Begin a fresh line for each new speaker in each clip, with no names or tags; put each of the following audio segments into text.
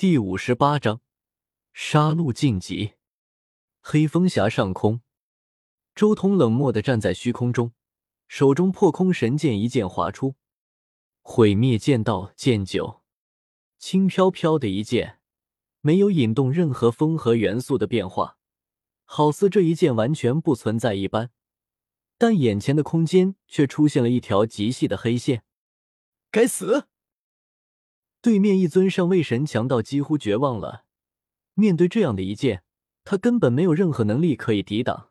第五十八章杀戮晋级。黑风峡上空，周通冷漠的站在虚空中，手中破空神剑一剑划出，毁灭剑道剑九，轻飘飘的一剑，没有引动任何风和元素的变化，好似这一剑完全不存在一般。但眼前的空间却出现了一条极细的黑线。
该死！
对面一尊上位神强盗几乎绝望了，面对这样的一剑，他根本没有任何能力可以抵挡。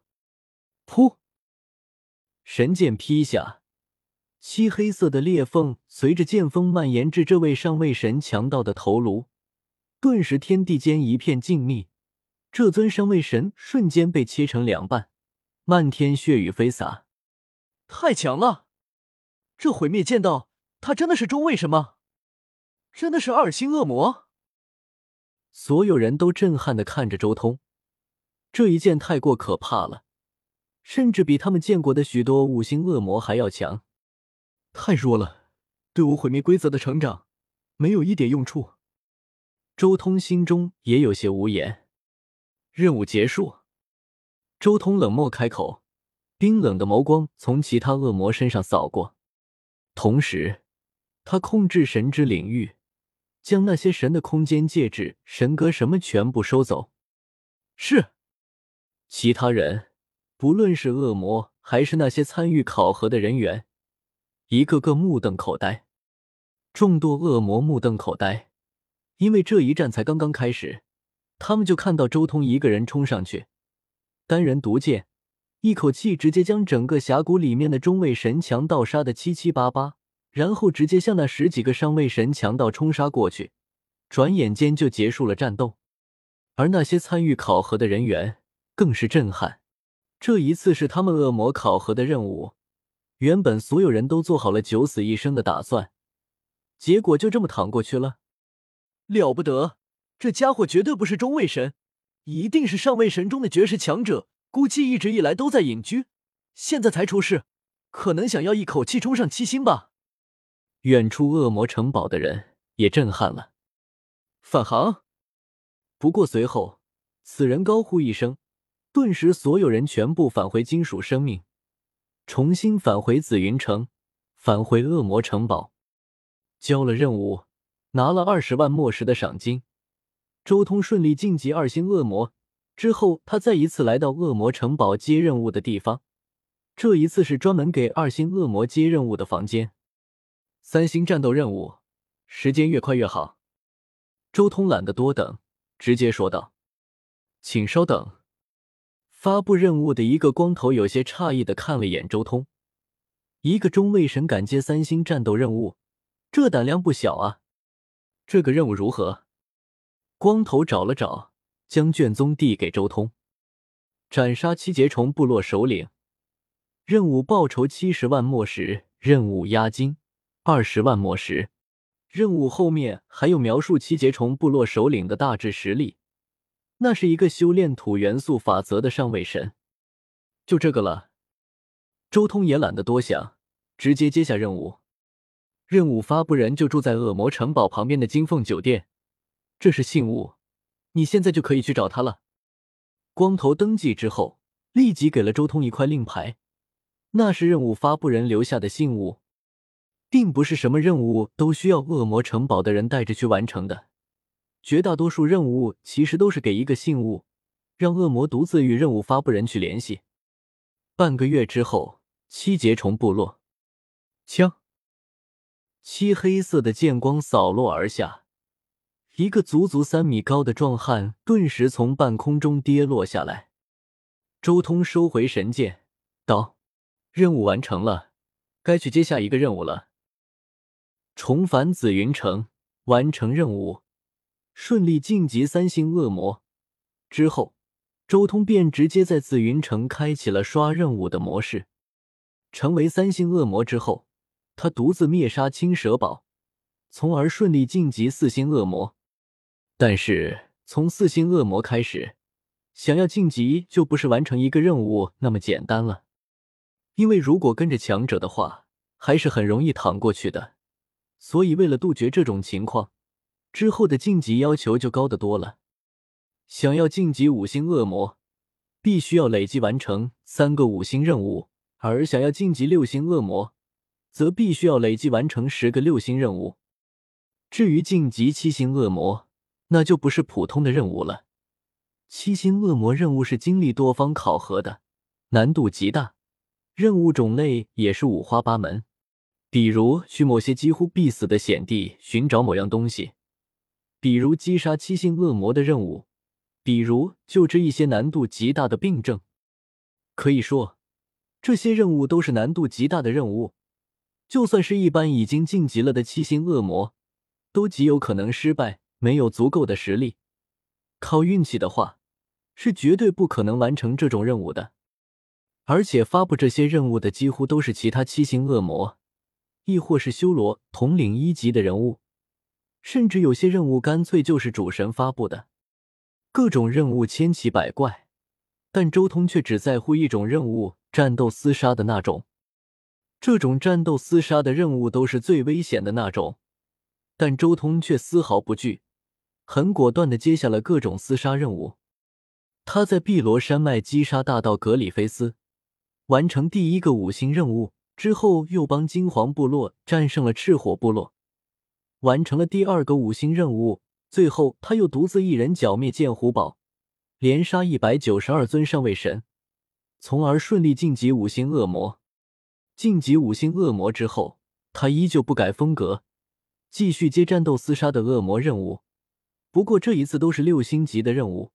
噗！神剑劈下，漆黑色的裂缝随着剑锋蔓延至这位上位神强盗的头颅，顿时天地间一片静谧。这尊上位神瞬间被切成两半，漫天血雨飞洒。
太强了！这毁灭剑道，他真的是中位神吗？真的是二星恶魔！
所有人都震撼的看着周通，这一剑太过可怕了，甚至比他们见过的许多五星恶魔还要强。
太弱了，对我毁灭规则的成长没有一点用处。
周通心中也有些无言。任务结束，周通冷漠开口，冰冷的眸光从其他恶魔身上扫过，同时他控制神之领域。将那些神的空间戒指、神格什么全部收走。
是，
其他人，不论是恶魔还是那些参与考核的人员，一个个目瞪口呆。众多恶魔目瞪口呆，因为这一战才刚刚开始，他们就看到周通一个人冲上去，单人独剑，一口气直接将整个峡谷里面的中位神强盗杀的七七八八。然后直接向那十几个上位神强盗冲杀过去，转眼间就结束了战斗。而那些参与考核的人员更是震撼，这一次是他们恶魔考核的任务。原本所有人都做好了九死一生的打算，结果就这么躺过去了。
了不得，这家伙绝对不是中位神，一定是上位神中的绝世强者。估计一直以来都在隐居，现在才出世，可能想要一口气冲上七星吧。
远处恶魔城堡的人也震撼了，
返航。
不过随后，此人高呼一声，顿时所有人全部返回金属生命，重新返回紫云城，返回恶魔城堡，交了任务，拿了二十万墨石的赏金。周通顺利晋级二星恶魔之后，他再一次来到恶魔城堡接任务的地方，这一次是专门给二星恶魔接任务的房间。三星战斗任务，时间越快越好。周通懒得多等，直接说道：“请稍等。”发布任务的一个光头有些诧异的看了眼周通，一个中位神敢接三星战斗任务，这胆量不小啊！这个任务如何？光头找了找，将卷宗递给周通：“斩杀七节虫部落首领，任务报酬七十万墨石，任务押金。”二十万魔石，任务后面还有描述七节虫部落首领的大致实力。那是一个修炼土元素法则的上位神。就这个了。周通也懒得多想，直接接下任务。任务发布人就住在恶魔城堡旁边的金凤酒店，这是信物，你现在就可以去找他了。光头登记之后，立即给了周通一块令牌，那是任务发布人留下的信物。并不是什么任务都需要恶魔城堡的人带着去完成的，绝大多数任务其实都是给一个信物，让恶魔独自与任务发布人去联系。半个月之后，七节虫部落，枪，漆黑色的剑光扫落而下，一个足足三米高的壮汉顿时从半空中跌落下来。周通收回神剑，道：“任务完成了，该去接下一个任务了。”重返紫云城，完成任务，顺利晋级三星恶魔之后，周通便直接在紫云城开启了刷任务的模式。成为三星恶魔之后，他独自灭杀青蛇堡，从而顺利晋级四星恶魔。但是从四星恶魔开始，想要晋级就不是完成一个任务那么简单了，因为如果跟着强者的话，还是很容易躺过去的。所以，为了杜绝这种情况，之后的晋级要求就高得多了。想要晋级五星恶魔，必须要累计完成三个五星任务；而想要晋级六星恶魔，则必须要累计完成十个六星任务。至于晋级七星恶魔，那就不是普通的任务了。七星恶魔任务是经历多方考核的，难度极大，任务种类也是五花八门。比如去某些几乎必死的险地寻找某样东西，比如击杀七星恶魔的任务，比如救治一些难度极大的病症。可以说，这些任务都是难度极大的任务。就算是一般已经晋级了的七星恶魔，都极有可能失败。没有足够的实力，靠运气的话，是绝对不可能完成这种任务的。而且发布这些任务的几乎都是其他七星恶魔。亦或是修罗统领一级的人物，甚至有些任务干脆就是主神发布的。各种任务千奇百怪，但周通却只在乎一种任务：战斗厮杀的那种。这种战斗厮杀的任务都是最危险的那种，但周通却丝毫不惧，很果断的接下了各种厮杀任务。他在碧罗山脉击杀大盗格里菲斯，完成第一个五星任务。之后又帮金黄部落战胜了赤火部落，完成了第二个五星任务。最后他又独自一人剿灭剑虎堡，连杀一百九十二尊上位神，从而顺利晋级五星恶魔。晋级五星恶魔之后，他依旧不改风格，继续接战斗厮杀的恶魔任务。不过这一次都是六星级的任务，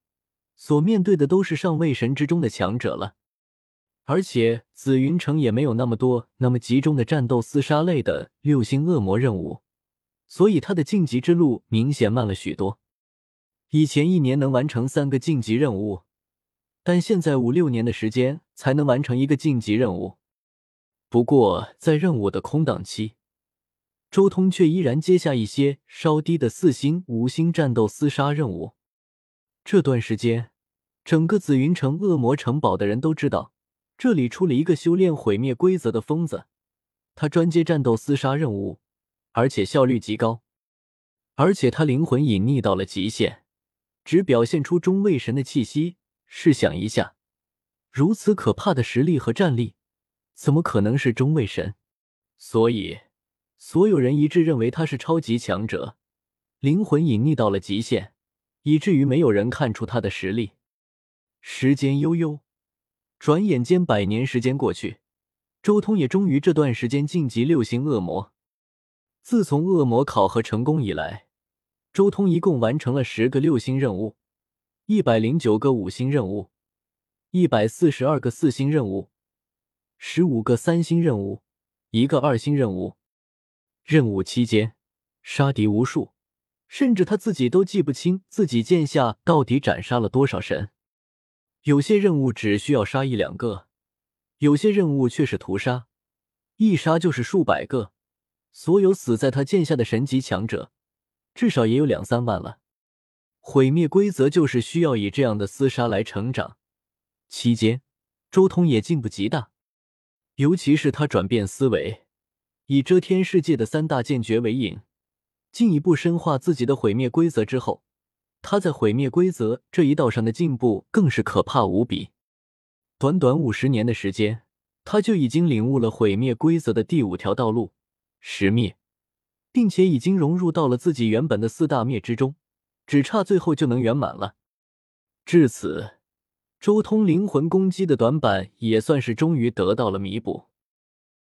所面对的都是上位神之中的强者了。而且紫云城也没有那么多那么集中的战斗厮杀类的六星恶魔任务，所以他的晋级之路明显慢了许多。以前一年能完成三个晋级任务，但现在五六年的时间才能完成一个晋级任务。不过在任务的空档期，周通却依然接下一些稍低的四星、五星战斗厮杀任务。这段时间，整个紫云城恶魔城堡的人都知道。这里出了一个修炼毁灭规则的疯子，他专接战斗厮杀任务，而且效率极高，而且他灵魂隐匿到了极限，只表现出中位神的气息。试想一下，如此可怕的实力和战力，怎么可能是中位神？所以，所有人一致认为他是超级强者，灵魂隐匿到了极限，以至于没有人看出他的实力。时间悠悠。转眼间，百年时间过去，周通也终于这段时间晋级六星恶魔。自从恶魔考核成功以来，周通一共完成了十个六星任务，一百零九个五星任务，一百四十二个四星任务，十五个三星任务，一个二星任务。任务期间，杀敌无数，甚至他自己都记不清自己剑下到底斩杀了多少神。有些任务只需要杀一两个，有些任务却是屠杀，一杀就是数百个。所有死在他剑下的神级强者，至少也有两三万了。毁灭规则就是需要以这样的厮杀来成长。期间，周通也进步极大，尤其是他转变思维，以遮天世界的三大剑诀为引，进一步深化自己的毁灭规则之后。他在毁灭规则这一道上的进步更是可怕无比。短短五十年的时间，他就已经领悟了毁灭规则的第五条道路——十灭，并且已经融入到了自己原本的四大灭之中，只差最后就能圆满了。至此，周通灵魂攻击的短板也算是终于得到了弥补。